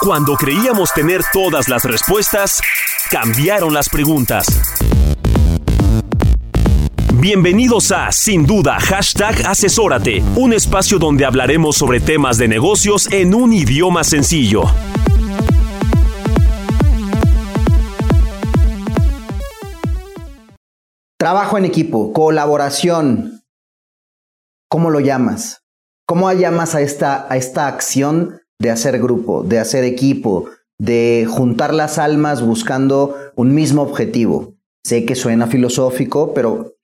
Cuando creíamos tener todas las respuestas, cambiaron las preguntas. Bienvenidos a Sin Duda Hashtag Asesórate, un espacio donde hablaremos sobre temas de negocios en un idioma sencillo. Trabajo en equipo, colaboración. ¿Cómo lo llamas? ¿Cómo llamas a esta, a esta acción de hacer grupo, de hacer equipo, de juntar las almas buscando un mismo objetivo? Sé que suena filosófico, pero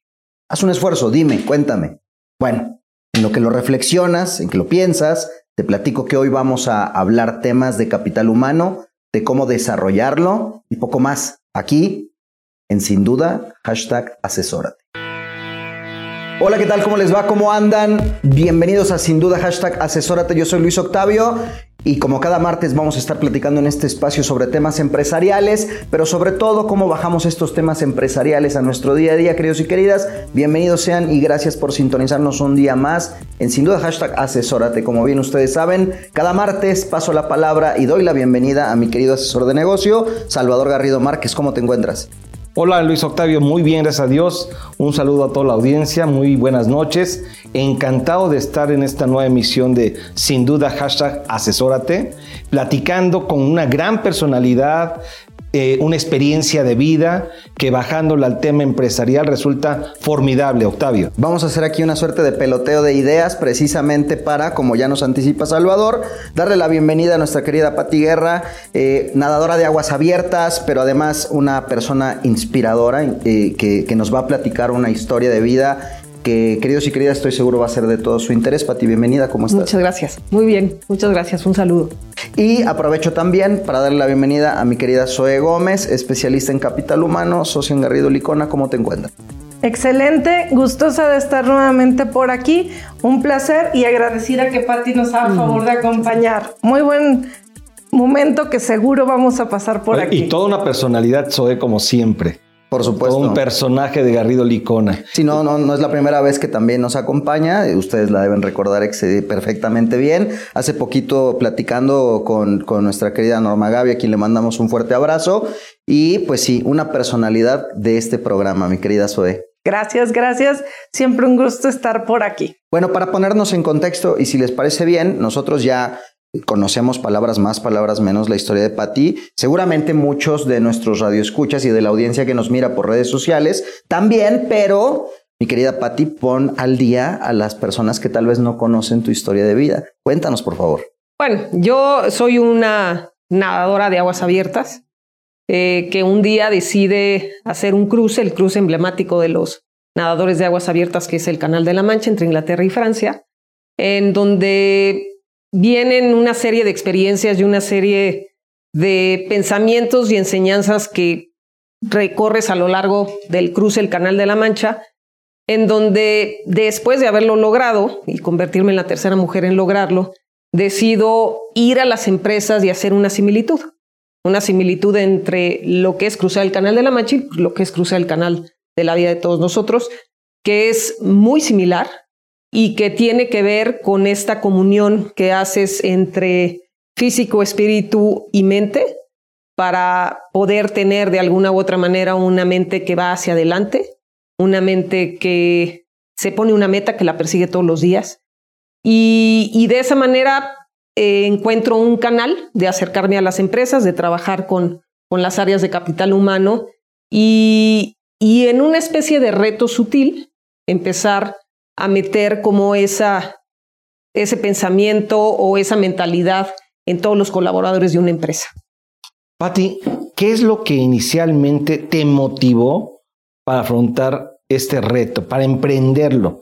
haz un esfuerzo, dime, cuéntame. Bueno, en lo que lo reflexionas, en que lo piensas, te platico que hoy vamos a hablar temas de capital humano, de cómo desarrollarlo y poco más. Aquí en sin duda, hashtag asesórate. Hola, ¿qué tal? ¿Cómo les va? ¿Cómo andan? Bienvenidos a Sin Duda, hashtag asesórate. Yo soy Luis Octavio y como cada martes vamos a estar platicando en este espacio sobre temas empresariales, pero sobre todo cómo bajamos estos temas empresariales a nuestro día a día, queridos y queridas. Bienvenidos sean y gracias por sintonizarnos un día más en Sin Duda, hashtag asesórate. Como bien ustedes saben, cada martes paso la palabra y doy la bienvenida a mi querido asesor de negocio, Salvador Garrido Márquez. ¿Cómo te encuentras? Hola Luis Octavio, muy bien, gracias a Dios. Un saludo a toda la audiencia, muy buenas noches. Encantado de estar en esta nueva emisión de Sin duda asesórate, platicando con una gran personalidad, eh, una experiencia de vida que bajándole al tema empresarial resulta formidable, Octavio. Vamos a hacer aquí una suerte de peloteo de ideas precisamente para, como ya nos anticipa Salvador, darle la bienvenida a nuestra querida Pati Guerra, eh, nadadora de aguas abiertas, pero además una persona inspiradora eh, que nos va a platicar una historia de vida que queridos y queridas estoy seguro va a ser de todo su interés. Pati, bienvenida, ¿cómo estás? Muchas gracias, muy bien, muchas gracias, un saludo. Y aprovecho también para darle la bienvenida a mi querida Zoe Gómez, especialista en capital humano, socio en Garrido Licona, ¿cómo te encuentras? Excelente, gustosa de estar nuevamente por aquí, un placer y agradecida que Pati nos haga favor de acompañar. Muy buen momento que seguro vamos a pasar por aquí. Y toda una personalidad, Zoe, como siempre. Por supuesto. un personaje de Garrido Licona. Sí, no, no, no es la primera vez que también nos acompaña. Ustedes la deben recordar perfectamente bien. Hace poquito platicando con, con nuestra querida Norma Gaby, a quien le mandamos un fuerte abrazo. Y pues sí, una personalidad de este programa, mi querida Zoe. Gracias, gracias. Siempre un gusto estar por aquí. Bueno, para ponernos en contexto y si les parece bien, nosotros ya conocemos palabras más, palabras menos la historia de Patti. Seguramente muchos de nuestros radioescuchas y de la audiencia que nos mira por redes sociales también, pero mi querida Patti, pon al día a las personas que tal vez no conocen tu historia de vida. Cuéntanos, por favor. Bueno, yo soy una nadadora de aguas abiertas eh, que un día decide hacer un cruce, el cruce emblemático de los nadadores de aguas abiertas, que es el Canal de la Mancha entre Inglaterra y Francia, en donde vienen una serie de experiencias y una serie de pensamientos y enseñanzas que recorres a lo largo del cruce el Canal de la Mancha, en donde después de haberlo logrado y convertirme en la tercera mujer en lograrlo, decido ir a las empresas y hacer una similitud. Una similitud entre lo que es cruzar el Canal de la Mancha y lo que es cruzar el Canal de la vida de todos nosotros, que es muy similar, y que tiene que ver con esta comunión que haces entre físico, espíritu y mente para poder tener de alguna u otra manera una mente que va hacia adelante, una mente que se pone una meta que la persigue todos los días. Y, de esa manera eh, encuentro un canal de acercarme a las empresas, de trabajar con, con las áreas de capital humano y, y en una especie de reto sutil empezar a meter como esa, ese pensamiento o esa mentalidad en todos los colaboradores de una empresa. Patti, ¿qué es lo que inicialmente te motivó para afrontar este reto, para emprenderlo?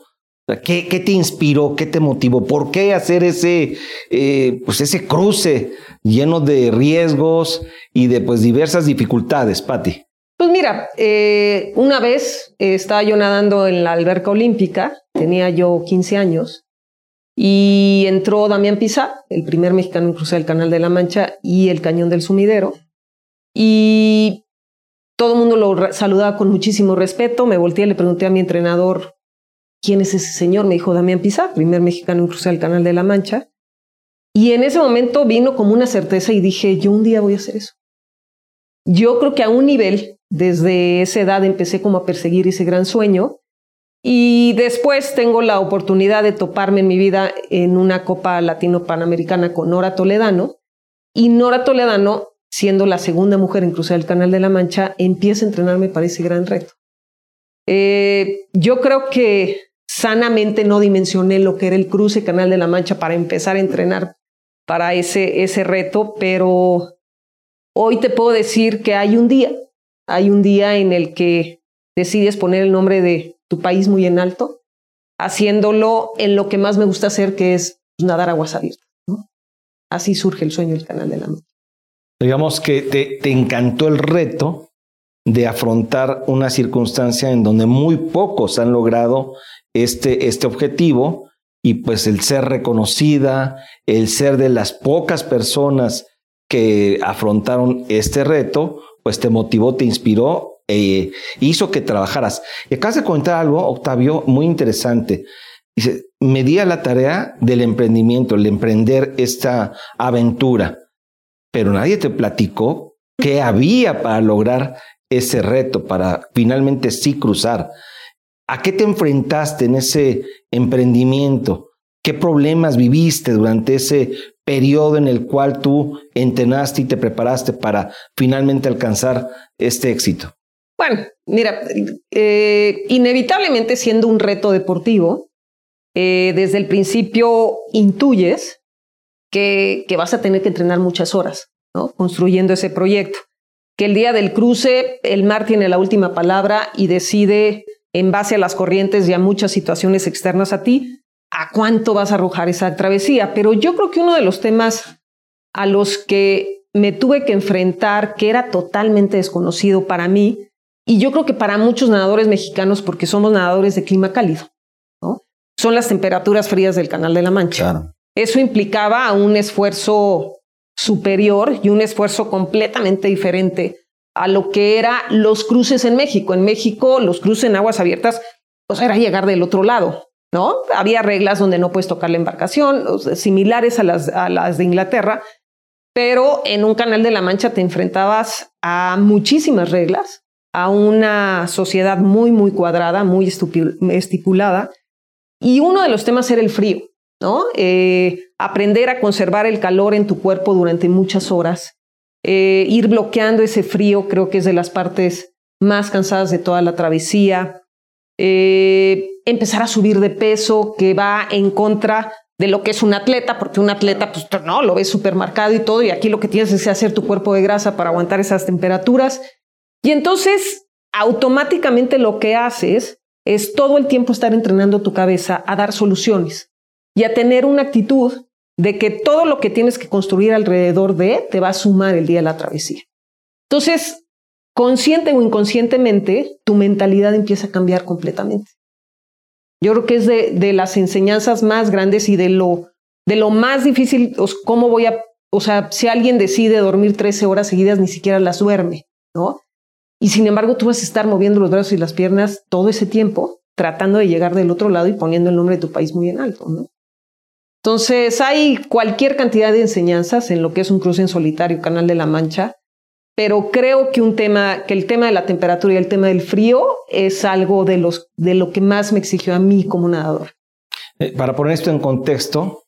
¿Qué, ¿Qué, te inspiró? ¿Qué te motivó? ¿Por qué hacer ese, eh, pues ese cruce lleno de riesgos y de pues diversas dificultades, Patti? Pues mira, eh, una vez eh, estaba yo nadando en la alberca olímpica, tenía yo 15 años, y entró Damián Pizá, el primer mexicano en cruzar el Canal de la Mancha y el Cañón del Sumidero, y todo el mundo lo saludaba con muchísimo respeto. Me volteé y le pregunté a mi entrenador, ¿quién es ese señor? Me dijo Damián Pizá, primer mexicano en cruzar el Canal de la Mancha. Y en ese momento vino como una certeza y dije, yo un día voy a hacer eso. Yo creo que a un nivel, desde esa edad empecé como a perseguir ese gran sueño y después tengo la oportunidad de toparme en mi vida en una Copa Latino Panamericana con Nora Toledano y Nora Toledano, siendo la segunda mujer en cruzar el Canal de la Mancha, empieza a entrenarme para ese gran reto. Eh, yo creo que sanamente no dimensioné lo que era el cruce Canal de la Mancha para empezar a entrenar para ese, ese reto, pero hoy te puedo decir que hay un día, hay un día en el que decides poner el nombre de tu país muy en alto, haciéndolo en lo que más me gusta hacer, que es nadar aguas abiertas. Así surge el sueño del Canal de la Mancha. Digamos que te, te encantó el reto de afrontar una circunstancia en donde muy pocos han logrado este, este objetivo y pues el ser reconocida, el ser de las pocas personas que afrontaron este reto, pues te motivó, te inspiró e hizo que trabajaras. Y acabas de comentar algo, Octavio, muy interesante. Dice, me la tarea del emprendimiento, el emprender esta aventura, pero nadie te platicó qué había para lograr ese reto, para finalmente sí cruzar. ¿A qué te enfrentaste en ese emprendimiento? ¿Qué problemas viviste durante ese periodo en el cual tú entrenaste y te preparaste para finalmente alcanzar este éxito? Bueno, mira, eh, inevitablemente siendo un reto deportivo, eh, desde el principio intuyes que, que, vas a tener que entrenar muchas horas, ¿no? Construyendo ese proyecto. Que el día del cruce, el mar tiene la última palabra y decide en base a las corrientes y a muchas situaciones externas a ti, a cuánto vas a arrojar esa travesía. Pero yo creo que uno de los temas a los que me tuve que enfrentar, que era totalmente desconocido para mí, y yo creo que para muchos nadadores mexicanos, porque somos nadadores de clima cálido, ¿no? son las temperaturas frías del Canal de la Mancha. Eso implicaba un esfuerzo superior y un esfuerzo completamente diferente a lo que eran los cruces en México. En México, los cruces en aguas abiertas, pues era llegar del otro lado, ¿no? Había reglas donde no puedes tocar la embarcación, similares a las, a las de Inglaterra, pero en un canal de la Mancha te enfrentabas a muchísimas reglas, a una sociedad muy, muy cuadrada, muy estipulada, y uno de los temas era el frío, ¿no? Eh, aprender a conservar el calor en tu cuerpo durante muchas horas, eh, ir bloqueando ese frío creo que es de las partes más cansadas de toda la travesía. Eh, empezar a subir de peso que va en contra de lo que es un atleta, porque un atleta, pues no, lo ves súper marcado y todo, y aquí lo que tienes es hacer tu cuerpo de grasa para aguantar esas temperaturas. Y entonces, automáticamente lo que haces es todo el tiempo estar entrenando tu cabeza a dar soluciones y a tener una actitud de que todo lo que tienes que construir alrededor de te va a sumar el día de la travesía. Entonces, consciente o inconscientemente, tu mentalidad empieza a cambiar completamente. Yo creo que es de, las enseñanzas más grandes y de lo, de lo más difícil, cómo voy a, o sea, si alguien decide dormir 13 horas seguidas, ni siquiera las duerme, ¿no? Y sin embargo, tú vas a estar moviendo los brazos y las piernas todo ese tiempo, tratando de llegar del otro lado y poniendo el nombre de tu país muy en alto. Entonces, hay cualquier cantidad de enseñanzas en lo que es un cruce en solitario, Canal de la Mancha, pero creo que un tema, que el tema de la temperatura y el tema del frío es algo de, los, de lo que más me exigió a mí como nadador. Eh, para poner esto en contexto,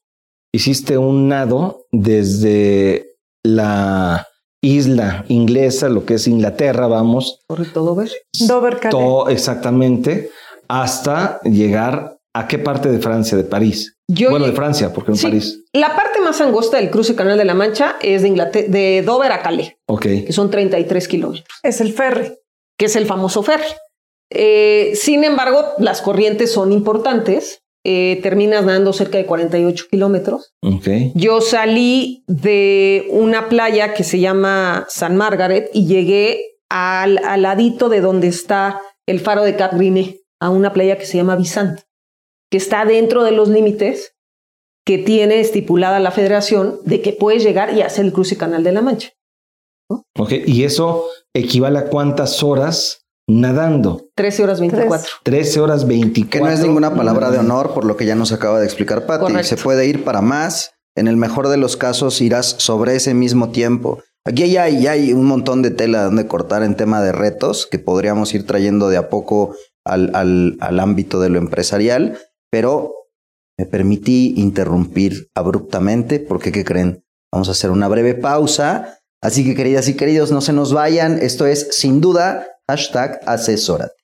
hiciste un nado desde la isla inglesa, lo que es Inglaterra, vamos. Correcto, Dover. Dover, Todo, exactamente, hasta llegar a qué parte de Francia, de París bueno, de Francia, porque en París. La parte más angosta del cruce Canal de la Mancha es de, de Dover a Calais, okay. que son 33 kilómetros. Es el ferry. Que es el famoso ferry. Eh, sin embargo, las corrientes son importantes eh, terminas nadando cerca de 48 kilómetros. Ok. Yo salí de una playa que se llama San Margaret y llegué al, al ladito de donde está el faro de Cap Grine, a una playa que se llama Vicent, que está dentro de los límites que tiene estipulada la federación de que puedes llegar y hacer el cruce Canal de la Mancha. Ok. Y eso equivale a cuántas horas nadando. 13 horas 24. 13 horas 24. Que no es ninguna palabra de honor, por lo que ya nos acaba de explicar Patti. Correcto. Se puede ir para más. En el mejor de los casos irás sobre ese mismo tiempo. Aquí ya hay, ya hay un montón de tela donde cortar en tema de retos que podríamos ir trayendo de a poco al, al, al ámbito de lo empresarial, pero me permití interrumpir abruptamente porque, ¿qué creen? Vamos a hacer una breve pausa. Así que, queridas y queridos, no se nos vayan. Esto es, sin duda, hashtag asesórate.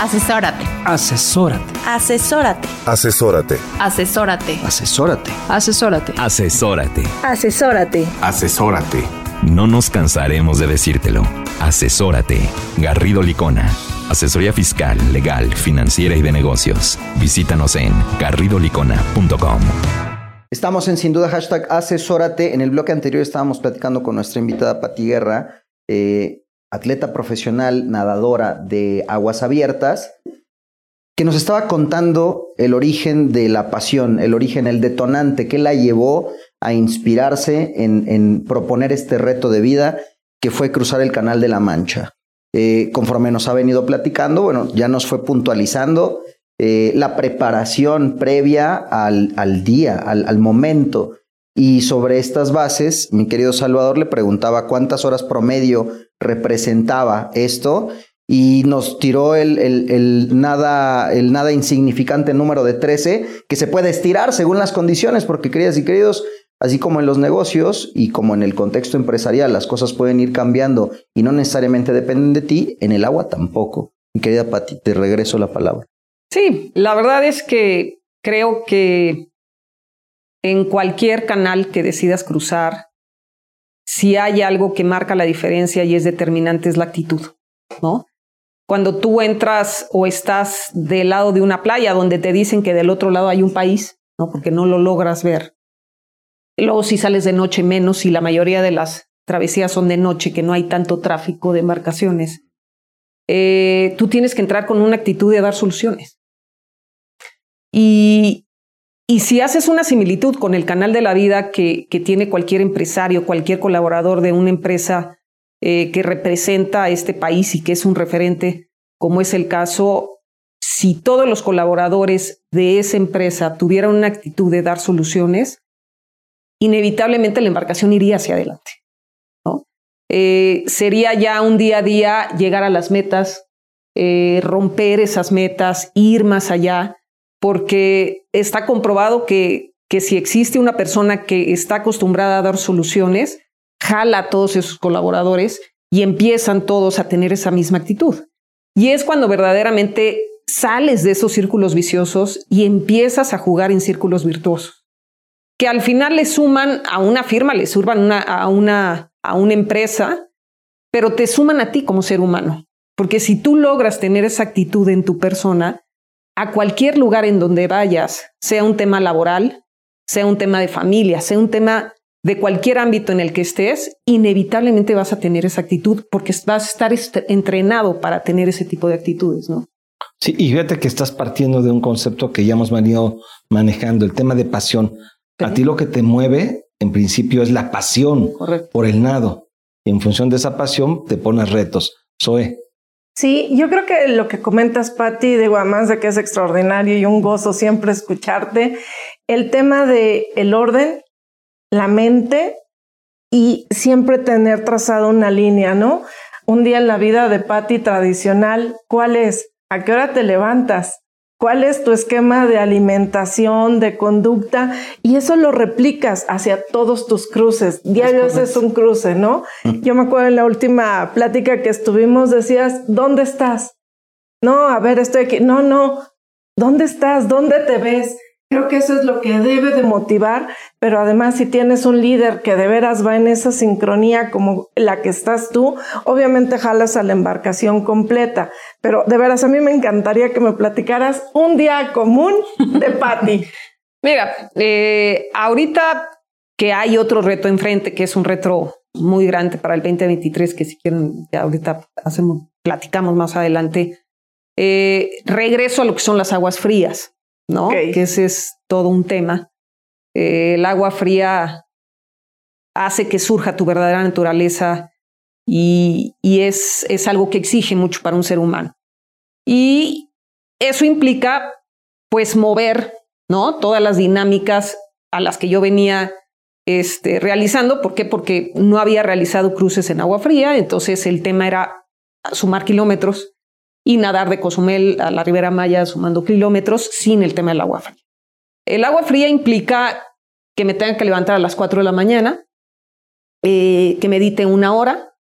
Asesórate. Asesórate. Asesórate. Asesórate. Asesórate. Asesórate. Asesórate. Asesórate. Asesórate. Asesórate. No nos cansaremos de decírtelo. Asesórate. Garrido Licona. Asesoría fiscal, legal, financiera y de negocios. Visítanos en garridolicona.com. Estamos en sin duda hashtag asesórate. En el bloque anterior estábamos platicando con nuestra invitada Pati Guerra, eh, atleta profesional, nadadora de aguas abiertas, que nos estaba contando el origen de la pasión, el origen, el detonante que la llevó a inspirarse en, en proponer este reto de vida que fue cruzar el Canal de la Mancha. Eh, conforme nos ha venido platicando, bueno, ya nos fue puntualizando eh, la preparación previa al, al día, al, al, momento. Y sobre estas bases, mi querido Salvador le preguntaba cuántas horas promedio representaba esto y nos tiró el, nada, nada insignificante número de 13 que se puede estirar según las condiciones, porque queridas y queridos, así como en los negocios y como en el contexto empresarial, las cosas pueden ir cambiando y no necesariamente dependen de ti, en el agua tampoco. Mi querida Pati, te regreso la palabra. Sí, la verdad es que creo que en cualquier canal que decidas cruzar, si hay algo que marca la diferencia y es determinante es la actitud, ¿no? Cuando tú entras o estás del lado de una playa donde te dicen que del otro lado hay un país, ¿no? Porque no lo logras ver. Luego si sales de noche menos y la mayoría de las travesías son de noche, que no hay tanto tráfico de embarcaciones, eh, tú tienes que entrar con una actitud de dar soluciones. Y, y si haces una similitud con el canal de la vida que, tiene cualquier empresario, cualquier colaborador de una empresa eh, que representa a este país y que es un referente, como es el caso, si todos los colaboradores de esa empresa tuvieran una actitud de dar soluciones, inevitablemente la embarcación iría hacia adelante. Eh, sería ya un día a día llegar a las metas, eh, romper esas metas, ir más allá porque está comprobado que, que si existe una persona que está acostumbrada a dar soluciones, jala a todos esos colaboradores y empiezan todos a tener esa misma actitud. Y es cuando verdaderamente sales de esos círculos viciosos y empiezas a jugar en círculos virtuosos, que al final le suman a una firma, le suman una, a, una, a una empresa, pero te suman a ti como ser humano. Porque si tú logras tener esa actitud en tu persona, a cualquier lugar en donde vayas, sea un tema laboral, sea un tema de familia, sea un tema de cualquier ámbito en el que estés, inevitablemente vas a tener esa actitud porque vas a estar est entrenado para tener ese tipo de actitudes, ¿no? Sí, y fíjate que estás partiendo de un concepto que ya hemos venido manejando, el tema de pasión. A ti lo que te mueve, en principio, es la pasión Correcto. por el nado. Y en función de esa pasión, te pones retos. Zoe. Sí, yo creo que lo que comentas, Patti, digo, además de que es extraordinario y un gozo siempre escucharte, el tema de el orden, la mente y siempre tener trazado una línea, ¿no? Un día en la vida de Patti tradicional, ¿cuál es? ¿A qué hora te levantas? Cuál es tu esquema de alimentación, de conducta, y eso lo replicas hacia todos tus cruces. Diario es un cruce, ¿no? Yo me acuerdo en la última plática que estuvimos, decías, ¿dónde estás? No, a ver, estoy aquí. No, no, ¿dónde estás? ¿Dónde te ves? Creo que eso es lo que debe de motivar, pero además si tienes un líder que de veras va en esa sincronía como la que estás tú, obviamente jalas a la embarcación completa. Pero de veras a mí me encantaría que me platicaras un día común de Patty. Mira, eh, ahorita que hay otro reto enfrente, que es un reto muy grande para el 2023, que si quieren, ya ahorita hacemos, platicamos más adelante, eh, regreso a lo que son las aguas frías. ¿No? Que ese es todo un tema. Eh, el agua fría hace que surja tu verdadera naturaleza y, y es, es algo que exige mucho para un ser humano. Y eso implica, pues, mover, ¿no? Todas las dinámicas a las que yo venía este, realizando. ¿Por qué? Porque no había realizado cruces en agua fría, entonces el tema era sumar kilómetros y nadar de Cozumel a la Ribera Maya sumando kilómetros sin el tema del agua fría. El agua fría implica que me tenga que levantar a las 4 de la mañana, eh, que medite una hora,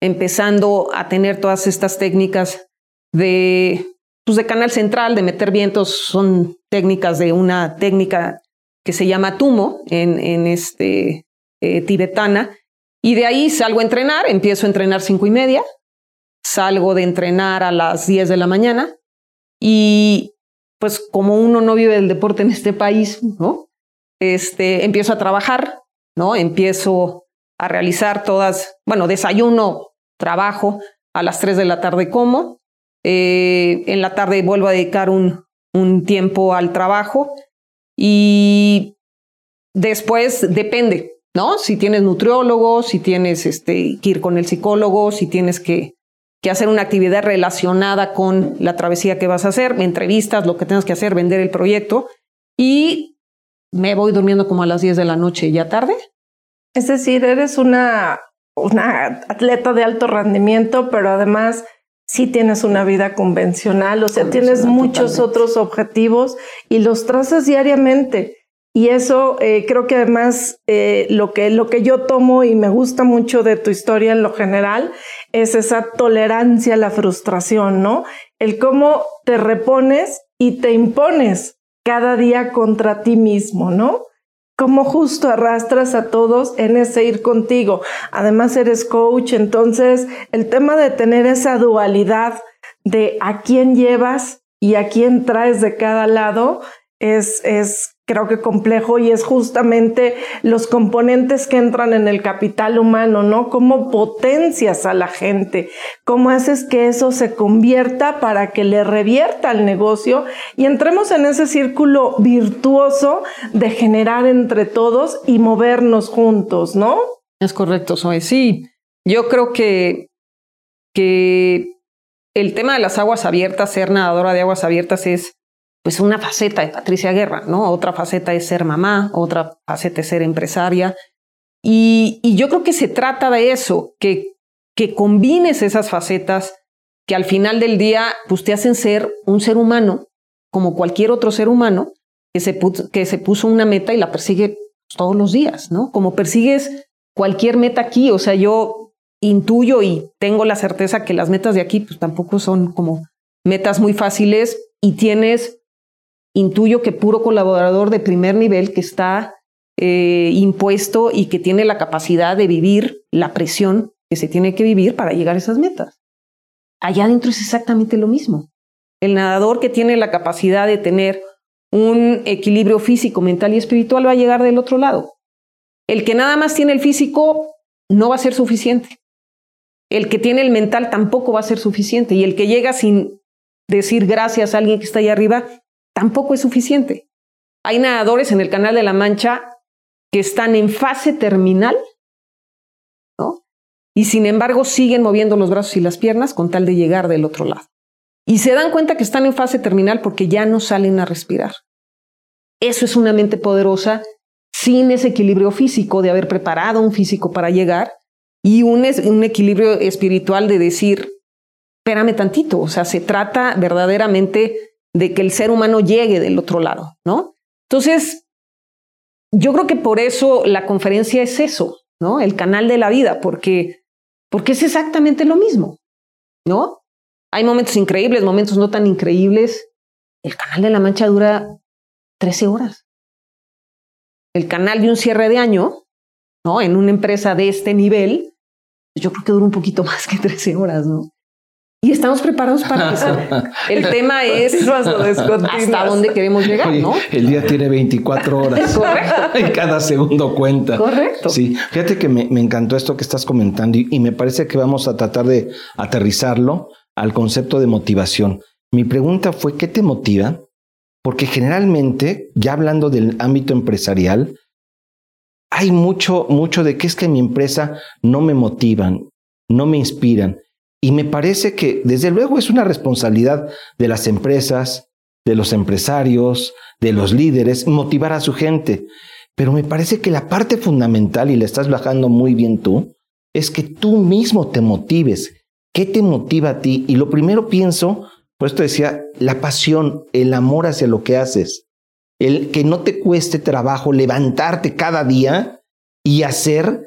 empezando a tener todas estas técnicas de, pues de canal central, de meter vientos, son técnicas de una técnica que se llama tumo en, en este, eh, tibetana, y de ahí salgo a entrenar, empiezo a entrenar cinco y media, salgo de entrenar a las 10 de la mañana y pues como uno no vive del deporte en este país, ¿no? Este, empiezo a trabajar, ¿no? Empiezo a realizar todas, bueno, desayuno, trabajo, a las 3 de la tarde como, eh, en la tarde vuelvo a dedicar un, un tiempo al trabajo y después depende, ¿no? Si tienes nutriólogo, si tienes este, que ir con el psicólogo, si tienes que que hacer una actividad relacionada con la travesía que vas a hacer, entrevistas, lo que tengas que hacer, vender el proyecto y me voy durmiendo como a las 10 de la noche ya tarde. Es decir, eres una, una atleta de alto rendimiento, pero además sí tienes una vida convencional, o sea, tienes muchos otros objetivos y los trazas diariamente. Y eso eh, creo que además eh, lo, que, lo que yo tomo y me gusta mucho de tu historia en lo general es esa tolerancia a la frustración, ¿no? El cómo te repones y te impones cada día contra ti mismo, ¿no? Cómo justo arrastras a todos en ese ir contigo. Además eres coach, entonces el tema de tener esa dualidad de a quién llevas y a quién traes de cada lado es, es creo que complejo y es justamente los componentes que entran en el capital humano, ¿no? Cómo potencias a la gente, cómo haces que eso se convierta para que le revierta al negocio y entremos en ese círculo virtuoso de generar entre todos y movernos juntos, ¿no? Es correcto, Zoe. Sí, yo creo que, que el tema de las aguas abiertas, ser nadadora de aguas abiertas es pues una faceta de Patricia Guerra, ¿no? Otra faceta es ser mamá, otra faceta es ser empresaria. Y, yo creo que se trata de eso, que, que combines esas facetas que al final del día pues, te hacen ser un ser humano, como cualquier otro ser humano, que se, que se puso una meta y la persigue todos los días, ¿no? Como persigues cualquier meta aquí, o sea, yo intuyo y tengo la certeza que las metas de aquí pues tampoco son como metas muy fáciles y tienes intuyo que puro colaborador de primer nivel que está eh, impuesto y que tiene la capacidad de vivir la presión que se tiene que vivir para llegar a esas metas. Allá adentro es exactamente lo mismo. El nadador que tiene la capacidad de tener un equilibrio físico, mental y espiritual va a llegar del otro lado. El que nada más tiene el físico no va a ser suficiente. El que tiene el mental tampoco va a ser suficiente. Y el que llega sin decir gracias a alguien que está ahí arriba, tampoco es suficiente. Hay nadadores en el Canal de la Mancha que están en fase terminal, ¿no? Y sin embargo siguen moviendo los brazos y las piernas con tal de llegar del otro lado. Y se dan cuenta que están en fase terminal porque ya no salen a respirar. Eso es una mente poderosa sin ese equilibrio físico de haber preparado un físico para llegar y un, un equilibrio espiritual de decir, espérame tantito, o sea, se trata verdaderamente de que el ser humano llegue del otro lado, ¿no? Entonces, yo creo que por eso la conferencia es eso, ¿no? El canal de la vida, porque, porque es exactamente lo mismo, ¿no? Hay momentos increíbles, momentos no tan increíbles. El canal de la Mancha dura 13 horas. El canal de un cierre de año, ¿no? En una empresa de este nivel, yo creo que dura un poquito más que 13 horas, ¿no? Y estamos preparados para eso. El tema es hasta dónde queremos llegar, ¿no? El día tiene 24 horas. Correcto. Y cada segundo cuenta. Correcto. Sí, fíjate que me, encantó esto que estás comentando y, me parece que vamos a tratar de aterrizarlo al concepto de motivación. Mi pregunta fue, ¿qué te motiva? Porque generalmente, ya hablando del ámbito empresarial, hay mucho, mucho de que es que mi empresa no me motivan, no me inspiran. Y me parece que, desde luego, es una responsabilidad de las empresas, de los empresarios, de los líderes, motivar a su gente. Pero me parece que la parte fundamental, y la estás bajando muy bien tú, es que tú mismo te motives. ¿Qué te motiva a ti? Y lo primero pienso, por esto decía, la pasión, el amor hacia lo que haces. El que no te cueste trabajo levantarte cada día y hacer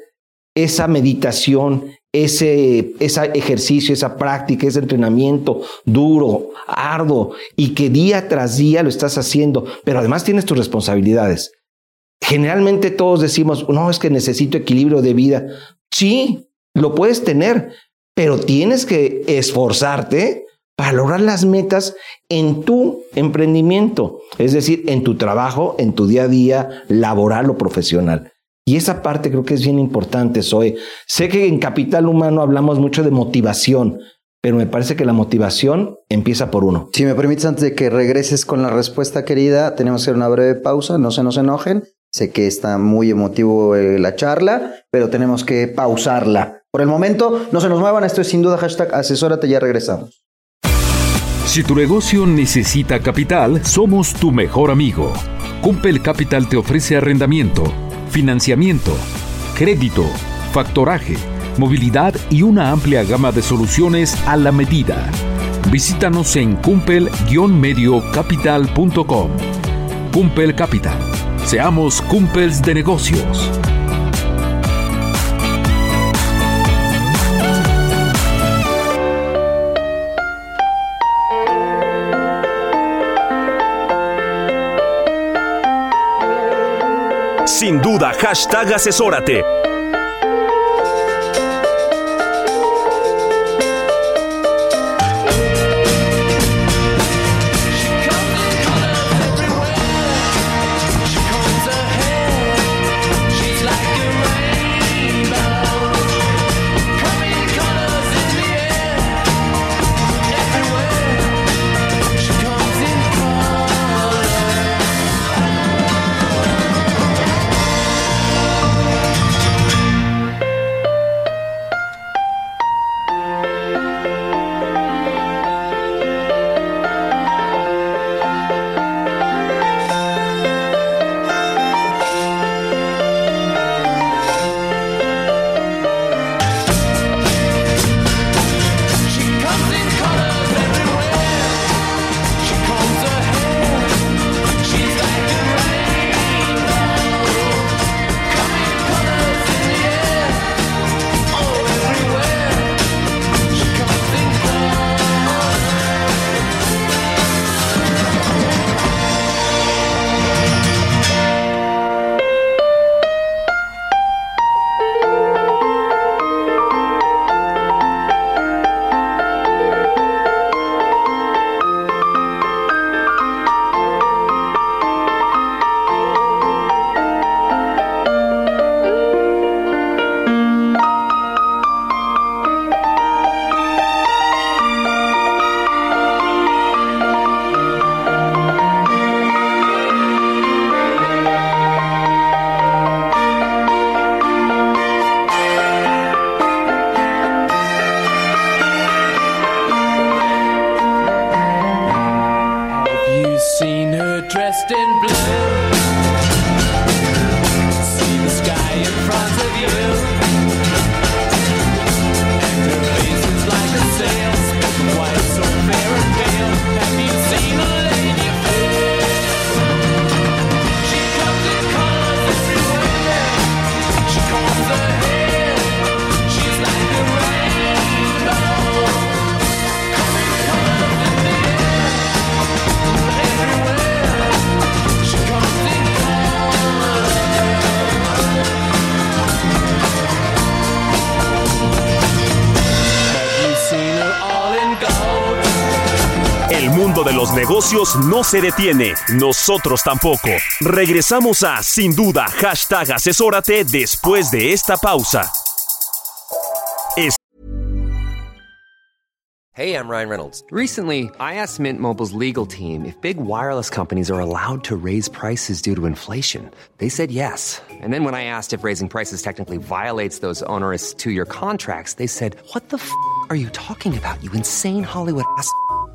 esa meditación, ese, ejercicio, esa práctica, ese entrenamiento duro, arduo, y que día tras día lo estás haciendo, pero además tienes tus responsabilidades. Generalmente todos decimos, no, es que necesito equilibrio de vida. Sí, lo puedes tener, pero tienes que esforzarte para lograr las metas en tu emprendimiento, es decir, en tu trabajo, en tu día a día laboral o profesional. Y esa parte creo que es bien importante, Zoe. Sé que en Capital Humano hablamos mucho de motivación, pero me parece que la motivación empieza por uno. Si me permites, antes de que regreses con la respuesta, querida, tenemos que hacer una breve pausa, no se nos enojen. Sé que está muy emotivo eh, la charla, pero tenemos que pausarla. Por el momento, no se nos muevan, esto es sin duda hashtag asesórate, ya regresamos. Si tu negocio necesita capital, somos tu mejor amigo. Cumpel Capital te ofrece arrendamiento financiamiento, crédito, factoraje, movilidad y una amplia gama de soluciones a la medida. Visítanos en cumpel-mediocapital.com. Cumpel Capital. Seamos cumpels de negocios. Sin duda, hashtag asesórate. Negocios no se detiene, nosotros tampoco. Regresamos a Sin Duda, hashtag asesórate después de esta pausa. Hey, I'm Ryan Reynolds. Recently, I asked Mint Mobile's legal team if big wireless companies are allowed to raise prices due to inflation. They said yes. And then when I asked if raising prices technically violates those onerous two year contracts, they said, What the f are you talking about, you insane Hollywood ass?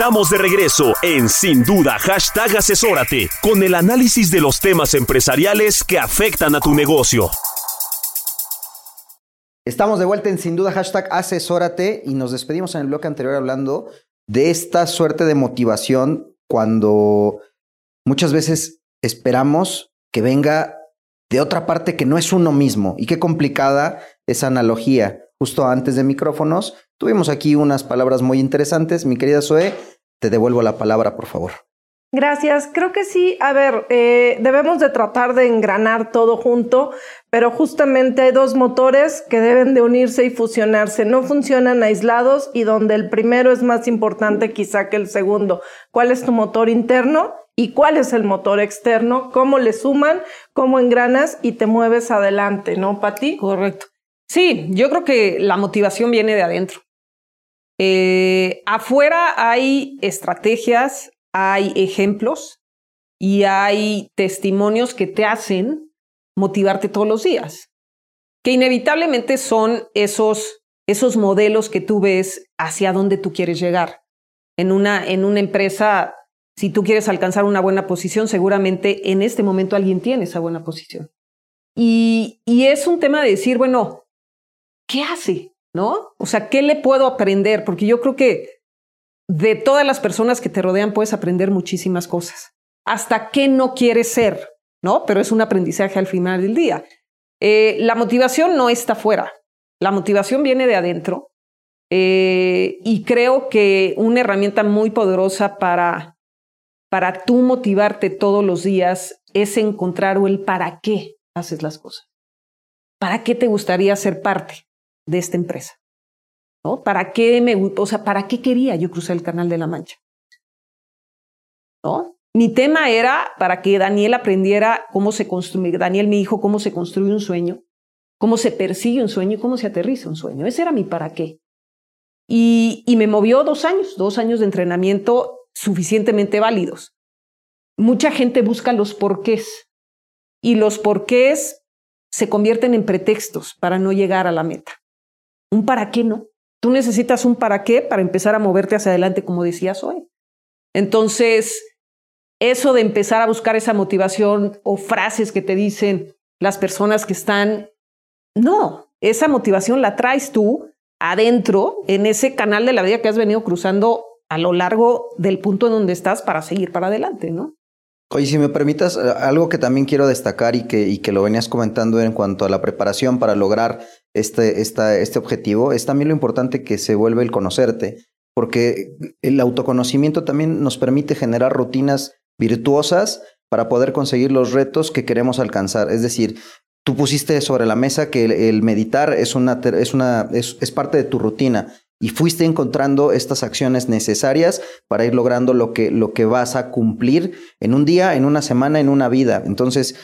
Estamos de regreso en Sin Duda, hashtag asesórate, con el análisis de los temas empresariales que afectan a tu negocio. Estamos de vuelta en Sin Duda, hashtag asesórate y nos despedimos en el bloque anterior hablando de esta suerte de motivación cuando muchas veces esperamos que venga de otra parte que no es uno mismo. Y qué complicada esa analogía. Justo antes de micrófonos, tuvimos aquí unas palabras muy interesantes. Mi querida Zoe, te devuelvo la palabra, por favor. Gracias. Creo que sí. A ver, eh, debemos de tratar de engranar todo junto, pero justamente hay dos motores que deben de unirse y fusionarse. No funcionan aislados y donde el primero es más importante quizá que el segundo. ¿Cuál es tu motor interno? ¿Y cuál es el motor externo? ¿Cómo le suman? ¿Cómo engranas? Y te mueves adelante, ¿no, Pati? Correcto. Sí, yo creo que la motivación viene de adentro. Eh, afuera hay estrategias, hay ejemplos y hay testimonios que te hacen motivarte todos los días, que inevitablemente son esos, esos modelos que tú ves hacia dónde tú quieres llegar. En una, en una empresa, si tú quieres alcanzar una buena posición, seguramente en este momento alguien tiene esa buena posición. Y, y es un tema de decir, bueno, ¿qué hace? ¿No? O sea, ¿qué le puedo aprender? Porque yo creo que de todas las personas que te rodean puedes aprender muchísimas cosas. Hasta qué no quieres ser, ¿no? Pero es un aprendizaje al final del día. Eh, la motivación no está fuera. La motivación viene de adentro. Eh, y creo que una herramienta muy poderosa para, para tú motivarte todos los días es encontrar el para qué haces las cosas. ¿Para qué te gustaría ser parte de esta empresa? ¿no? ¿Para qué me, o sea, para qué quería yo cruzar el Canal de la Mancha? ¿No? Mi tema era para que Daniel aprendiera cómo se construye, Daniel mi hijo, cómo se construye un sueño, cómo se persigue un sueño y cómo se aterriza un sueño. Ese era mi para qué. Y, y me movió dos años, dos años de entrenamiento suficientemente válidos. Mucha gente busca los porqués y los porqués se convierten en pretextos para no llegar a la meta. Un para qué no. Tú necesitas un para qué para empezar a moverte hacia adelante, como decías hoy. Entonces, eso de empezar a buscar esa motivación o frases que te dicen las personas que están, no, esa motivación la traes tú adentro en ese canal de la vida que has venido cruzando a lo largo del punto en donde estás para seguir para adelante, ¿no? Oye, si me permitas, eh, algo que también quiero destacar y que, y que lo venías comentando en cuanto a la preparación para lograr este, esta, este objetivo, es también lo importante que se vuelve el conocerte, porque el autoconocimiento también nos permite generar rutinas virtuosas para poder conseguir los retos que queremos alcanzar. Es decir, tú pusiste sobre la mesa que el, el meditar es, una, es, una, es, es parte de tu rutina y fuiste encontrando estas acciones necesarias para ir logrando lo que, lo que vas a cumplir en un día, en una semana, en una vida. Entonces,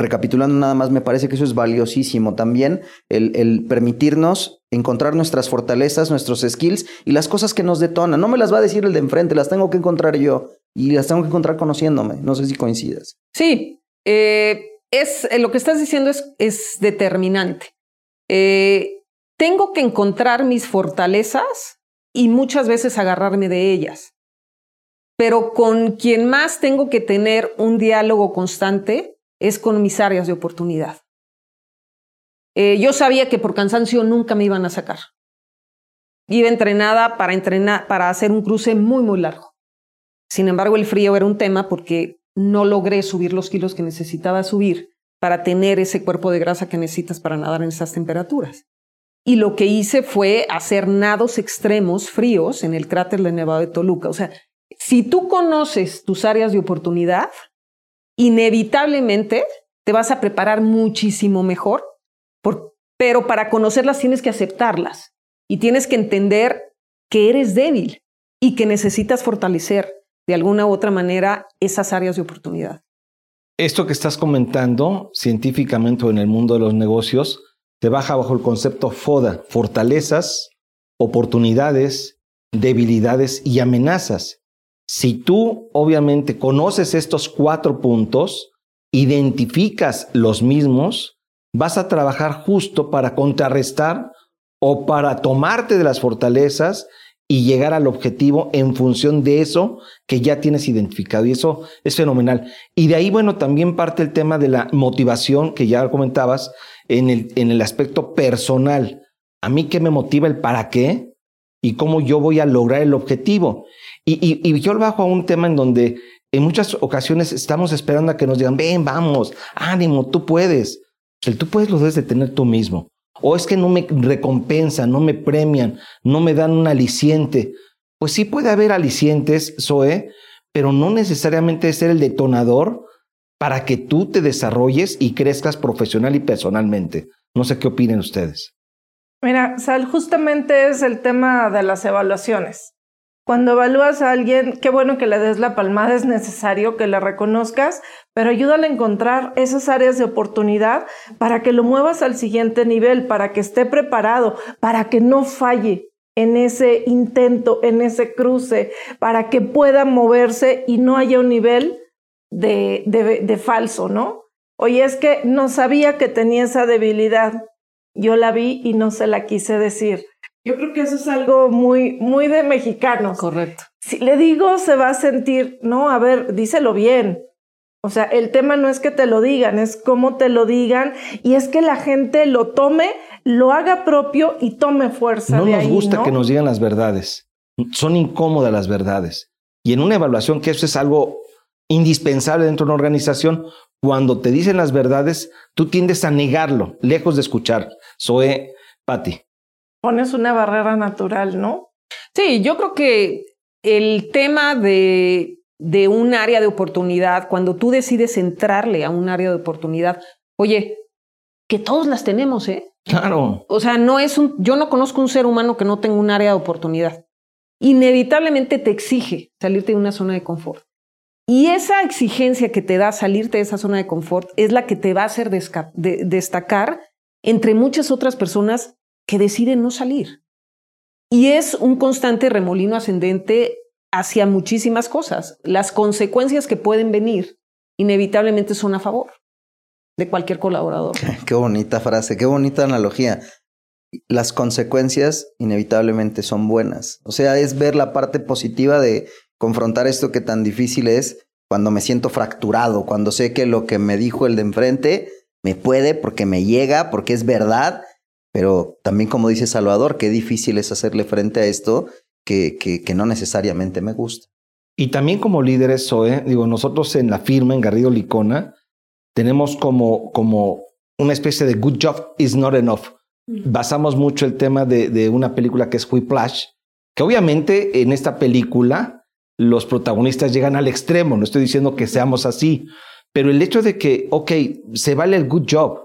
recapitulando nada más, me parece que eso es valiosísimo también, el, permitirnos encontrar nuestras fortalezas, nuestros skills y las cosas que nos detonan. No me las va a decir el de enfrente, las tengo que encontrar yo y las tengo que encontrar conociéndome. No sé si coincidas. Sí, eh, es, lo que estás diciendo es, es determinante. Eh, tengo que encontrar mis fortalezas y muchas veces agarrarme de ellas. Pero con quien más tengo que tener un diálogo constante es con mis áreas de oportunidad. Eh, yo sabía que por cansancio nunca me iban a sacar. Iba entrenada para, entrenar, para hacer un cruce muy, muy largo. Sin embargo, el frío era un tema porque no logré subir los kilos que necesitaba subir para tener ese cuerpo de grasa que necesitas para nadar en esas temperaturas. Y lo que hice fue hacer nados extremos fríos en el cráter de Nevado de Toluca. O sea, si tú conoces tus áreas de oportunidad, inevitablemente te vas a preparar muchísimo mejor, pero para conocerlas tienes que aceptarlas y tienes que entender que eres débil y que necesitas fortalecer de alguna u otra manera esas áreas de oportunidad. Esto que estás comentando científicamente en el mundo de los negocios te baja bajo el concepto FODA, fortalezas, oportunidades, debilidades y amenazas. Si tú obviamente conoces estos cuatro puntos, identificas los mismos, vas a trabajar justo para contrarrestar o para tomarte de las fortalezas y llegar al objetivo en función de eso que ya tienes identificado. Y eso es fenomenal. Y de ahí, bueno, también parte el tema de la motivación que ya comentabas en el, en el aspecto personal. A mí qué me motiva el para qué y cómo yo voy a lograr el objetivo. Y, yo lo bajo a un tema en donde en muchas ocasiones estamos esperando a que nos digan, ven, vamos, ánimo, tú puedes. El tú puedes lo debes de tener tú mismo. O es que no me recompensan, no me premian, no me dan un aliciente. Pues sí puede haber alicientes, Zoe, pero no necesariamente ser el detonador para que tú te desarrolles y crezcas profesional y personalmente. No sé qué opinen ustedes. Mira, Sal, justamente es el tema de las evaluaciones. Cuando evalúas a alguien, qué bueno que le des la palmada, es necesario que le reconozcas, pero ayúdale a encontrar esas áreas de oportunidad para que lo muevas al siguiente nivel, para que esté preparado, para que no falle en ese intento, en ese cruce, para que pueda moverse y no haya un nivel de, de, de falso, ¿no? Oye, es que no sabía que tenía esa debilidad. Yo la vi y no se la quise decir. Yo creo que eso es algo muy, muy de mexicanos. Correcto. Si le digo, se va a sentir, no, a ver, díselo bien. O sea, el tema no es que te lo digan, es cómo te lo digan y es que la gente lo tome, lo haga propio y tome fuerza. No de nos ahí, gusta ¿no? que nos digan las verdades. Son incómodas las verdades. Y en una evaluación, que eso es algo indispensable dentro de una organización, cuando te dicen las verdades, tú tiendes a negarlo, lejos de escuchar. Zoe, Patti. Pones una barrera natural, ¿no? Sí, yo creo que el tema de, de un área de oportunidad, cuando tú decides entrarle a un área de oportunidad, oye, que todos las tenemos, ¿eh? Claro. O sea, no es un, yo no conozco un ser humano que no tenga un área de oportunidad. Inevitablemente te exige salirte de una zona de confort. Y esa exigencia que te da salirte de esa zona de confort es la que te va a hacer de- destacar entre muchas otras personas que deciden no salir. Y es un constante remolino ascendente hacia muchísimas cosas. Las consecuencias que pueden venir inevitablemente son a favor de cualquier colaborador. Qué bonita frase, qué bonita analogía. Las consecuencias inevitablemente son buenas. O sea, es ver la parte positiva de confrontar esto que tan difícil es cuando me siento fracturado, cuando sé que lo que me dijo el de enfrente me puede porque me llega, porque es verdad, pero también como dice Salvador, qué difícil es hacerle frente a esto que, que, que no necesariamente me gusta. Y también como líderes, Zoe, digo, nosotros en la firma, en Garrido Licona, tenemos como, como una especie de good job is not enough. Basamos mucho el tema de, de una película que es Whiplash, que obviamente en esta película los protagonistas llegan al extremo, no estoy diciendo que seamos así, pero el hecho de que, ok, se vale el good job,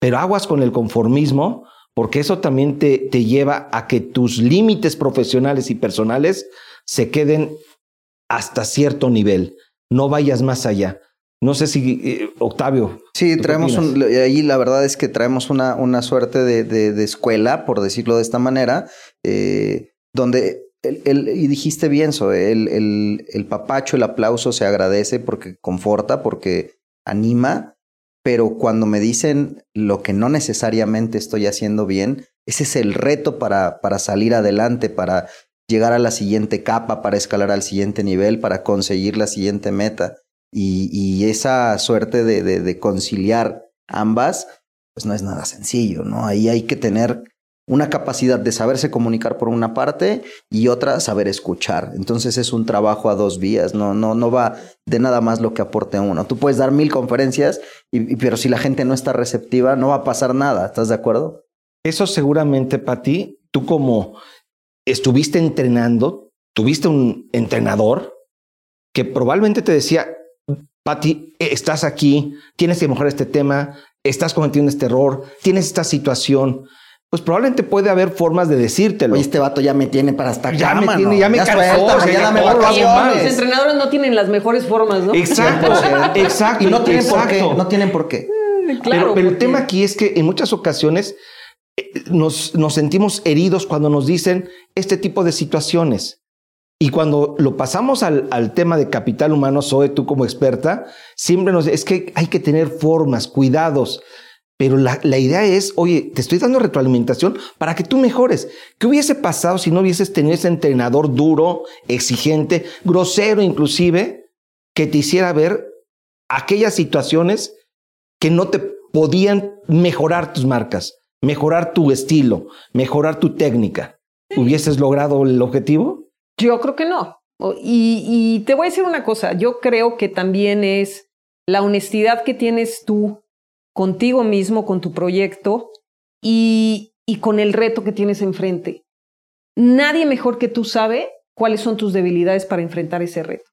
pero aguas con el conformismo, porque eso también te, te lleva a que tus límites profesionales y personales se queden hasta cierto nivel, no vayas más allá. No sé si, eh, Octavio. Sí, ¿tú qué traemos un, ahí la verdad es que traemos una, una suerte de, de, de escuela, por decirlo de esta manera, eh, donde, el, el- y dijiste bien, Zoe, el, el papacho, el aplauso se agradece porque conforta, porque anima, pero cuando me dicen lo que no necesariamente estoy haciendo bien, ese es el reto para, para salir adelante, para llegar a la siguiente capa, para escalar al siguiente nivel, para conseguir la siguiente meta. Y, y esa suerte de, de, de conciliar ambas, pues no es nada sencillo, ¿no? Ahí hay que tener una capacidad de saberse comunicar por una parte y otra saber escuchar. Entonces es un trabajo a dos vías, no, no, no va de nada más lo que aporte uno. Tú puedes dar mil conferencias, pero si la gente no está receptiva, no va a pasar nada. ¿Estás de acuerdo? Eso seguramente, Pati, tú como estuviste entrenando, tuviste un entrenador que probablemente te decía, Pati, estás aquí, tienes que mejorar este tema, estás cometiendo este error, tienes esta situación pues probablemente puede haber formas de decírtelo. Oye, este vato ya me tiene para estar Ya me tiene, ya me cansó, ya dame vacaciones. Los entrenadores no tienen las mejores formas, ¿no? Exacto, exacto. Y no tienen por qué, no tienen por qué. Claro, pero, el tema aquí es que en muchas ocasiones eh, nos, nos sentimos heridos cuando nos dicen este tipo de situaciones. Y cuando lo pasamos al, al, tema de capital humano, Zoe, tú como experta, siempre nos es que hay que tener formas, cuidados. Pero la, la, idea es, oye, te estoy dando retroalimentación para que tú mejores. ¿Qué hubiese pasado si no hubieses tenido ese entrenador duro, exigente, grosero inclusive, que te hiciera ver aquellas situaciones que no te podían mejorar tus marcas, mejorar tu estilo, mejorar tu técnica? ¿Hubieses logrado el objetivo? Yo creo que no. Y, y te voy a decir una cosa, yo creo que también es la honestidad que tienes tú contigo mismo, con tu proyecto y, y con el reto que tienes enfrente. Nadie mejor que tú sabe cuáles son tus debilidades para enfrentar ese reto.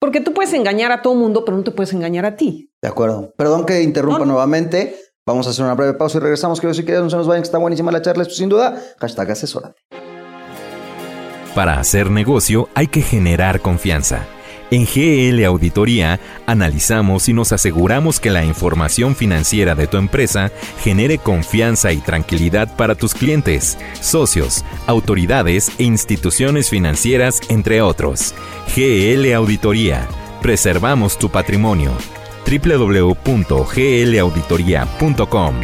Porque tú puedes engañar a todo mundo, pero no te puedes engañar a ti. De acuerdo. Perdón que interrumpa nuevamente. Vamos a hacer una breve pausa y regresamos. Quiero decir que no se nos vayan, que está buenísima la charla, esto sin duda. Hashtag asesórate. Para hacer negocio hay que generar confianza. En GL Auditoría analizamos y nos aseguramos que la información financiera de tu empresa genere confianza y tranquilidad para tus clientes, socios, autoridades e instituciones financieras, entre otros. GL Auditoría. Preservamos tu patrimonio. www.glauditoría.com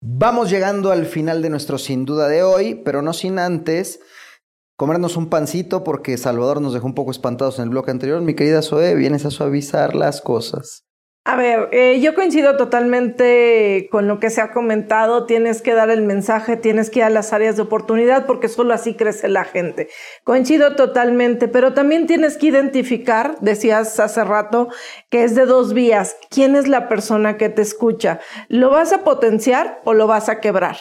Vamos llegando al final de nuestro sin duda de hoy, pero no sin antes comernos un pancito porque Salvador nos dejó un poco espantados en el bloque anterior. Mi querida Zoe, vienes a suavizar las cosas. A ver, eh, yo coincido totalmente con lo que se ha comentado. Tienes que dar el mensaje, tienes que ir a las áreas de oportunidad porque solo así crece la gente. Coincido totalmente, pero también tienes que identificar, decías hace rato, que es de dos vías. ¿Quién es la persona que te escucha? ¿Lo vas a potenciar o lo vas a quebrar?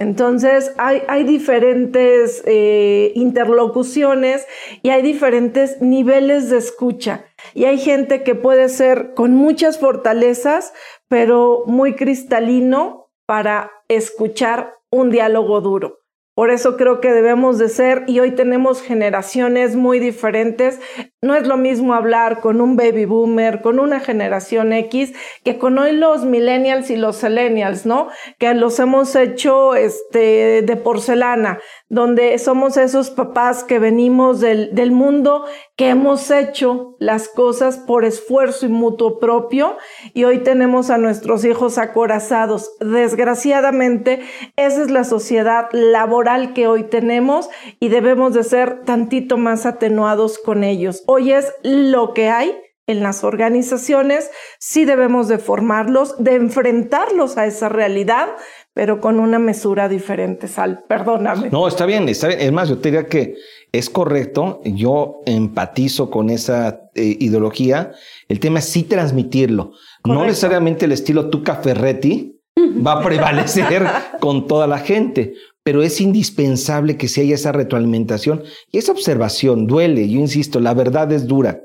Entonces, hay, diferentes eh, interlocuciones y hay diferentes niveles de escucha. Y hay gente que puede ser con muchas fortalezas, pero muy cristalino para escuchar un diálogo duro. Por eso creo que debemos de ser, y hoy tenemos generaciones muy diferentes. No es lo mismo hablar con un baby boomer, con una generación X, que con hoy los millennials y los millennials, ¿no? Que los hemos hecho este, de porcelana, donde somos esos papás que venimos del, del mundo, que hemos hecho las cosas por esfuerzo y mutuo propio, y hoy tenemos a nuestros hijos acorazados. Desgraciadamente, esa es la sociedad laboral que hoy tenemos y debemos de ser tantito más atenuados con ellos. Hoy es lo que hay en las organizaciones, sí debemos de formarlos, de enfrentarlos a esa realidad, pero con una mesura diferente, Sal. Perdóname. No, está bien, está bien. Es más, yo te diría que es correcto, yo empatizo con esa eh, ideología. El tema es sí transmitirlo. No necesariamente el estilo Tuca Ferretti va a prevalecer con toda la gente, pero es indispensable que se haya esa retroalimentación y esa observación. Duele, yo insisto, la verdad es dura.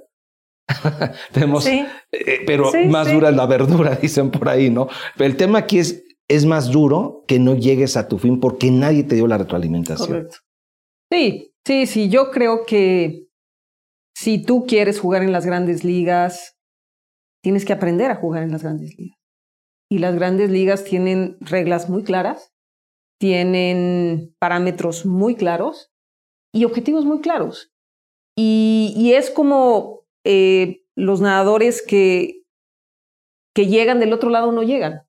Tenemos, eh, pero más dura es la verdura, dicen por ahí, ¿no? Pero el tema aquí es, es más duro que no llegues a tu fin porque nadie te dio la retroalimentación. Correcto. Sí, sí, sí, yo creo que si tú quieres jugar en las grandes ligas, tienes que aprender a jugar en las grandes ligas. Y las grandes ligas tienen reglas muy claras, tienen parámetros muy claros y objetivos muy claros. Y, es como eh, los nadadores que, que llegan del otro lado no llegan.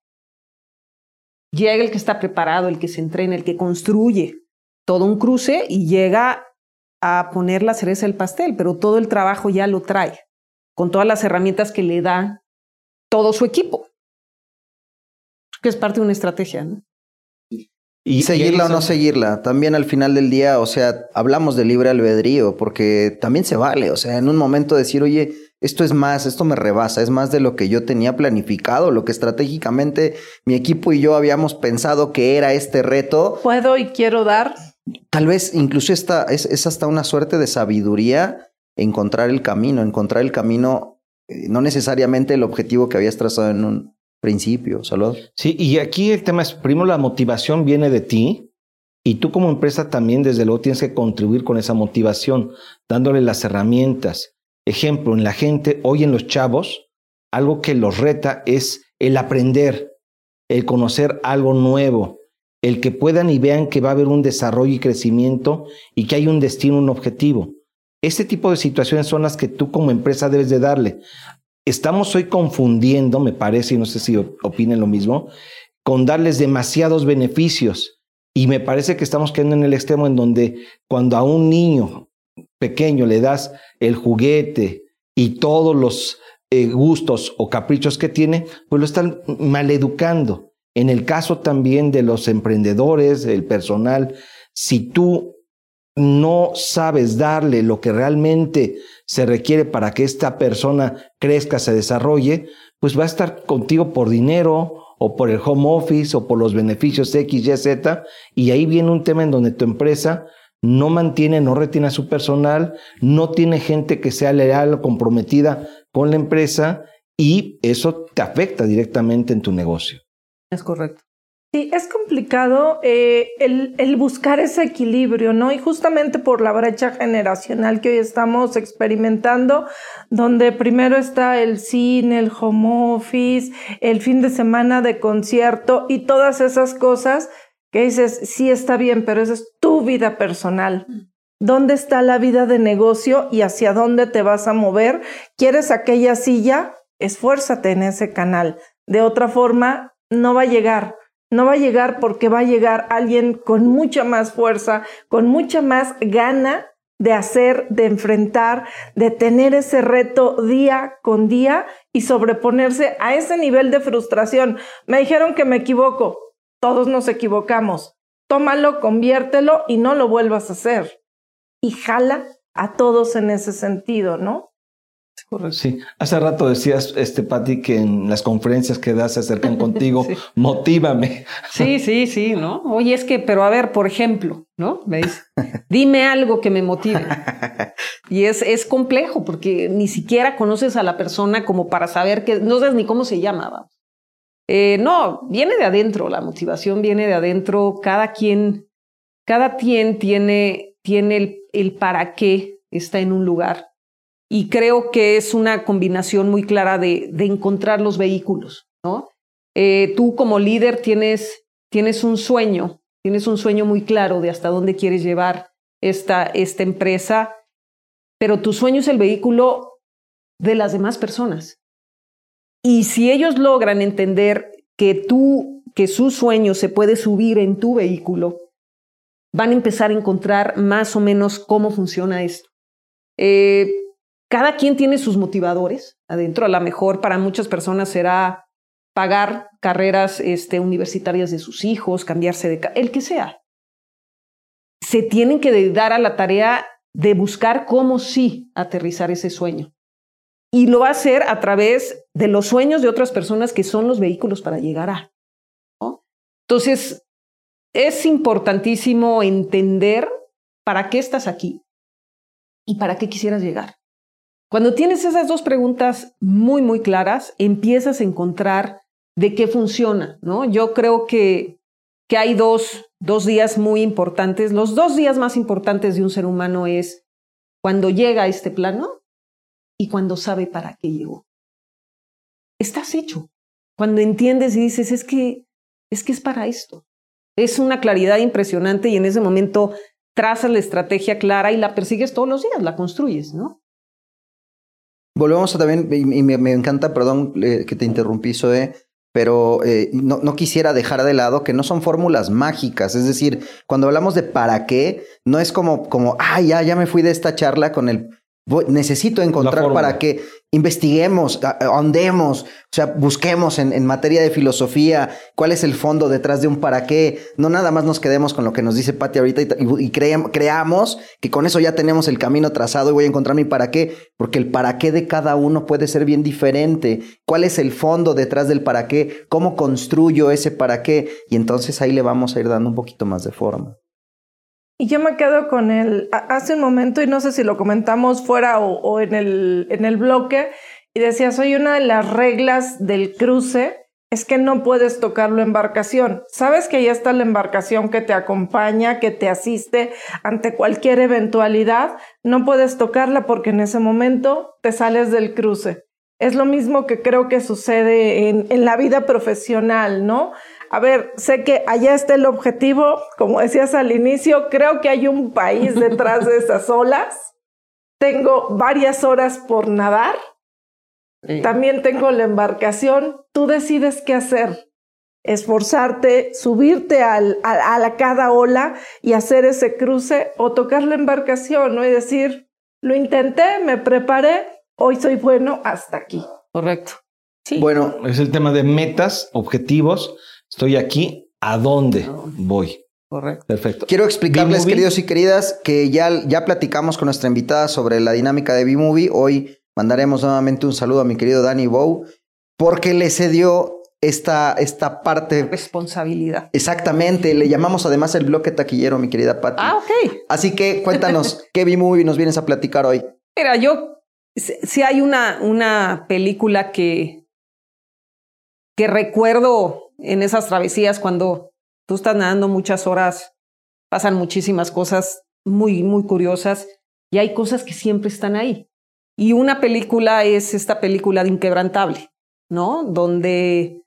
Llega el que está preparado, el que se entrena, el que construye todo un cruce y llega a poner la cereza del pastel, pero todo el trabajo ya lo trae, con todas las herramientas que le da todo su equipo. Que es parte de una estrategia, ¿no? Y seguirla o no seguirla, también al final del día, o sea, hablamos de libre albedrío, porque también se vale, o sea, en un momento decir, oye, esto es más, esto me rebasa, es más de lo que yo tenía planificado, lo que estratégicamente mi equipo y yo habíamos pensado que era este reto. Puedo y quiero dar. Tal vez incluso esta, es, es hasta una suerte de sabiduría encontrar el camino, encontrar el camino, eh, no necesariamente el objetivo que habías trazado en un principio. Salud. Sí, y aquí el tema es, primero la motivación viene de ti y tú como empresa también desde luego tienes que contribuir con esa motivación, dándole las herramientas. Ejemplo, en la gente, hoy en los chavos, algo que los reta es el aprender, el conocer algo nuevo, el que puedan y vean que va a haber un desarrollo y crecimiento y que hay un destino, un objetivo. Este tipo de situaciones son las que tú como empresa debes de darle. Estamos hoy confundiendo, me parece, y no sé si opinen lo mismo, con darles demasiados beneficios. Y me parece que estamos quedando en el extremo en donde cuando a un niño pequeño le das el juguete y todos los eh, gustos o caprichos que tiene, pues lo están maleducando. En el caso también de los emprendedores, el personal, si tú no sabes darle lo que realmente se requiere para que esta persona crezca, se desarrolle, pues va a estar contigo por dinero o por el home office o por los beneficios X, Y, Z. Y ahí viene un tema en donde tu empresa no mantiene, no retiene a su personal, no tiene gente que sea leal o comprometida con la empresa y eso te afecta directamente en tu negocio. Es correcto. Sí, es complicado eh, el, buscar ese equilibrio, ¿no? Y justamente por la brecha generacional que hoy estamos experimentando, donde primero está el cine, el home office, el fin de semana de concierto y todas esas cosas que dices, sí está bien, pero esa es tu vida personal. ¿Dónde está la vida de negocio y hacia dónde te vas a mover? ¿Quieres aquella silla? Esfuérzate en ese canal. De otra forma, no va a llegar no va a llegar porque va a llegar alguien con mucha más fuerza, con mucha más gana de hacer, de enfrentar, de tener ese reto día con día y sobreponerse a ese nivel de frustración. Me dijeron que me equivoco. Todos nos equivocamos. Tómalo, conviértelo y no lo vuelvas a hacer. Y jala a todos en ese sentido, ¿no? Sí, hace rato decías, este, Pati, que en las conferencias que das se acercan contigo, motívame. Sí, sí, sí, ¿no? Oye, es que, pero a ver, por ejemplo, ¿no? Me dice, dime algo que me motive. Y es, es complejo porque ni siquiera conoces a la persona como para saber que, no sabes ni cómo se llama. Eh, no, viene de adentro, la motivación viene de adentro, cada quien, cada quien tiene, tiene el, para qué está en un lugar y creo que es una combinación muy clara de, de encontrar los vehículos, ¿no? Eh, tú como líder tienes, tienes un sueño, tienes un sueño muy claro de hasta dónde quieres llevar esta, esta empresa, pero tu sueño es el vehículo de las demás personas. Y si ellos logran entender que tú, que su sueño se puede subir en tu vehículo, van a empezar a encontrar más o menos cómo funciona esto. Eh, cada quien tiene sus motivadores adentro. A lo mejor para muchas personas será pagar carreras este, universitarias de sus hijos, cambiarse de... el que sea. Se tienen que dar a la tarea de buscar cómo sí aterrizar ese sueño. Y lo va a hacer a través de los sueños de otras personas que son los vehículos para llegar a. Entonces, es importantísimo entender para qué estás aquí y para qué quisieras llegar. Cuando tienes esas dos preguntas muy, muy claras, empiezas a encontrar de qué funciona, ¿no? Yo creo que, que hay dos, dos días muy importantes. Los dos días más importantes de un ser humano es cuando llega a este plano y cuando sabe para qué llegó. Estás hecho. Cuando entiendes y dices, es que, es que es para esto. Es una claridad impresionante y en ese momento trazas la estrategia clara y la persigues todos los días, la construyes, ¿no? Volvemos a también, y me, encanta, perdón que te interrumpí, Zoe, pero eh, no, no, quisiera dejar de lado que no son fórmulas mágicas. Es decir, cuando hablamos de para qué, no es como, como, ah, ya, ya me fui de esta charla con el necesito encontrar para que investiguemos, ahondemos, o sea, busquemos en, materia de filosofía cuál es el fondo detrás de un para qué. No nada más nos quedemos con lo que nos dice Patti ahorita y, creamos que con eso ya tenemos el camino trazado y voy a encontrar mi para qué, porque el para qué de cada uno puede ser bien diferente. ¿Cuál es el fondo detrás del para qué? ¿Cómo construyo ese para qué? Y entonces ahí le vamos a ir dando un poquito más de forma. Y yo me quedo con él hace un momento, y no sé si lo comentamos fuera o, en, el, en el bloque, y decía, soy una de las reglas del cruce es que no puedes tocar la embarcación. Sabes que ya está la embarcación que te acompaña, que te asiste ante cualquier eventualidad. No puedes tocarla porque en ese momento te sales del cruce. Es lo mismo que creo que sucede en, en la vida profesional, ¿no? A ver, sé que allá está el objetivo, como decías al inicio, creo que hay un país detrás de esas olas. Tengo varias horas por nadar. También tengo la embarcación. Tú decides qué hacer. Esforzarte, subirte al, a, a, cada ola y hacer ese cruce o tocar la embarcación, ¿no? Y decir, lo intenté, me preparé, hoy soy bueno hasta aquí. Correcto. Sí. Bueno, es el tema de metas, objetivos Estoy aquí, ¿a dónde voy? Correcto. Perfecto. Quiero explicarles, queridos y queridas, que ya, ya platicamos con nuestra invitada sobre la dinámica de B-Movie. Hoy mandaremos nuevamente un saludo a mi querido Danny Bow, porque le cedió esta, esta parte. Responsabilidad. Exactamente. Le llamamos además el bloque taquillero, mi querida Patti. Ah, ok. Así que cuéntanos, ¿qué B-Movie nos vienes a platicar hoy? Mira, yo, si hay una, una película que, que recuerdo en esas travesías cuando tú estás nadando muchas horas, pasan muchísimas cosas muy, muy curiosas y hay cosas que siempre están ahí. Y una película es esta película de Inquebrantable, ¿no? Donde,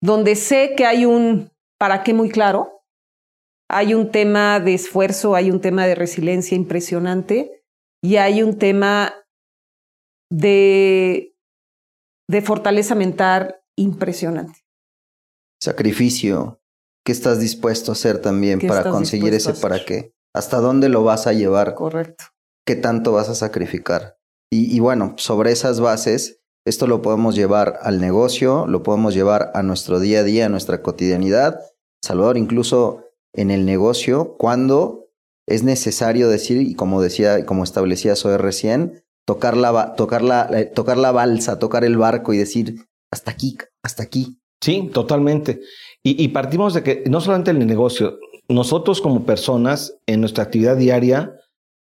donde sé que hay un para qué muy claro, hay un tema de esfuerzo, hay un tema de resiliencia impresionante y hay un tema de, de fortaleza mental impresionante sacrificio, ¿qué estás dispuesto a hacer también para conseguir ese para qué? ¿Hasta dónde lo vas a llevar? Correcto. ¿Qué tanto vas a sacrificar? Y, bueno, sobre esas bases, esto lo podemos llevar al negocio, lo podemos llevar a nuestro día a día, a nuestra cotidianidad. Salvador, incluso en el negocio, cuando es necesario decir, y como decía, como establecía Zoe recién, tocar la, tocar, la, eh, tocar la balsa, tocar el barco y decir, hasta aquí, hasta aquí, Sí, totalmente. Y, partimos de que no solamente en el negocio, nosotros como personas, en nuestra actividad diaria,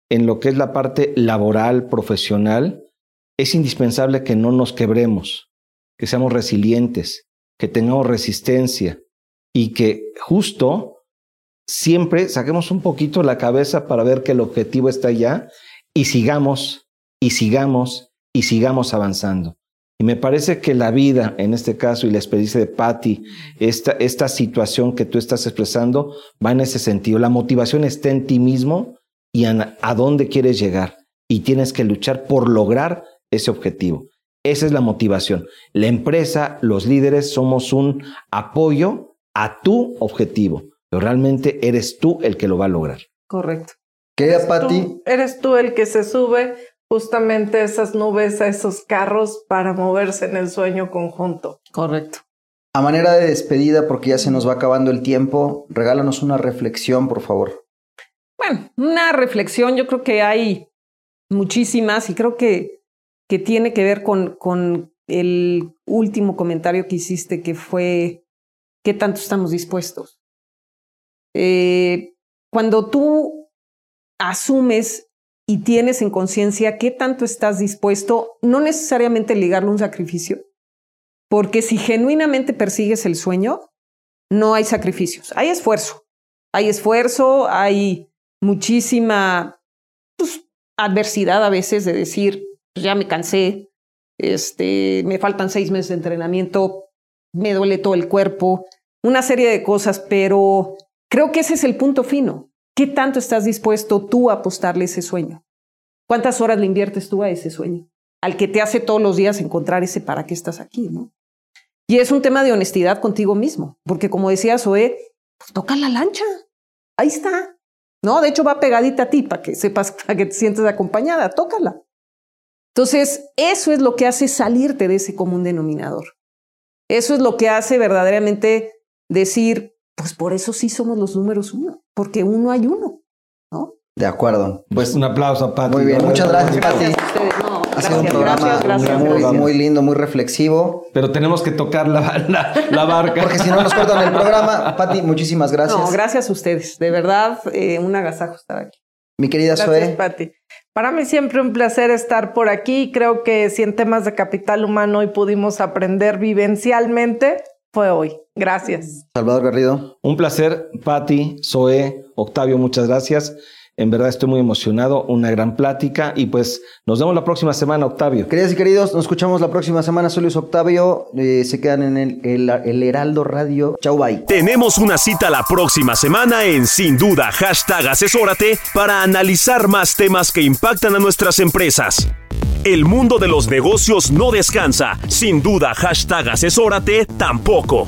en lo que es la parte laboral, profesional, es indispensable que no nos quebremos, que seamos resilientes, que tengamos resistencia y que justo siempre saquemos un poquito la cabeza para ver que el objetivo está allá y sigamos y sigamos y sigamos avanzando. Y me parece que la vida, en este caso, y la experiencia de Patty, esta, esta situación que tú estás expresando, va en ese sentido. La motivación está en ti mismo y a, a dónde quieres llegar. Y tienes que luchar por lograr ese objetivo. Esa es la motivación. La empresa, los líderes, somos un apoyo a tu objetivo, pero realmente eres tú el que lo va a lograr. Correcto. ¿Qué, Patti? Eres tú el que se sube justamente esas nubes a esos carros para moverse en el sueño conjunto. Correcto. A manera de despedida, porque ya se nos va acabando el tiempo, regálanos una reflexión, por favor. Bueno, una reflexión, yo creo que hay muchísimas y creo que, que tiene que ver con, con el último comentario que hiciste, que fue qué tanto estamos dispuestos. Eh, cuando tú asumes y tienes en conciencia qué tanto estás dispuesto, no necesariamente ligarlo a un sacrificio, porque si genuinamente persigues el sueño, no hay sacrificios, hay esfuerzo, hay esfuerzo, hay muchísima pues, adversidad a veces de decir, pues, ya me cansé, este, me faltan seis meses de entrenamiento, me duele todo el cuerpo, una serie de cosas, pero creo que ese es el punto fino. ¿Qué tanto estás dispuesto tú a apostarle ese sueño? ¿Cuántas horas le inviertes tú a ese sueño? Al que te hace todos los días encontrar ese para qué estás aquí, ¿no? Y es un tema de honestidad contigo mismo, porque como decía Zoe, pues toca la lancha. Ahí está. No, de hecho va pegadita a ti para que sepas, para que te sientes acompañada. Tócala. Entonces, eso es lo que hace salirte de ese común denominador. Eso es lo que hace verdaderamente decir, pues por eso sí somos los números uno, porque uno hay uno, ¿no? De acuerdo. Pues un aplauso a Pati. Muy bien, muchas gracias, Pati. Gracias a ustedes. No, Ha sido un gracias, programa gracias, gracias, muy, lindo, muy reflexivo. Pero tenemos que tocar la, la, la barca. Porque si no nos cortan el programa, Pati, muchísimas gracias. No, gracias a ustedes. De verdad, eh, un agasajo estar aquí. Mi querida Gracias, Zoe. Pati. Para mí siempre un placer estar por aquí. Creo que si en temas de capital humano hoy pudimos aprender vivencialmente, fue hoy. Gracias. Salvador Garrido. Un placer, Pati, Zoe, Octavio, muchas gracias. En verdad estoy muy emocionado, una gran plática y pues nos vemos la próxima semana, Octavio. Queridas y queridos, nos escuchamos la próxima semana. Soy Luis Octavio. Eh, se quedan en el, el- el Heraldo Radio. Chau, bye. Tenemos una cita la próxima semana en Sin Duda, hashtag asesórate, para analizar más temas que impactan a nuestras empresas. El mundo de los negocios no descansa. Sin duda, hashtag asesórate tampoco.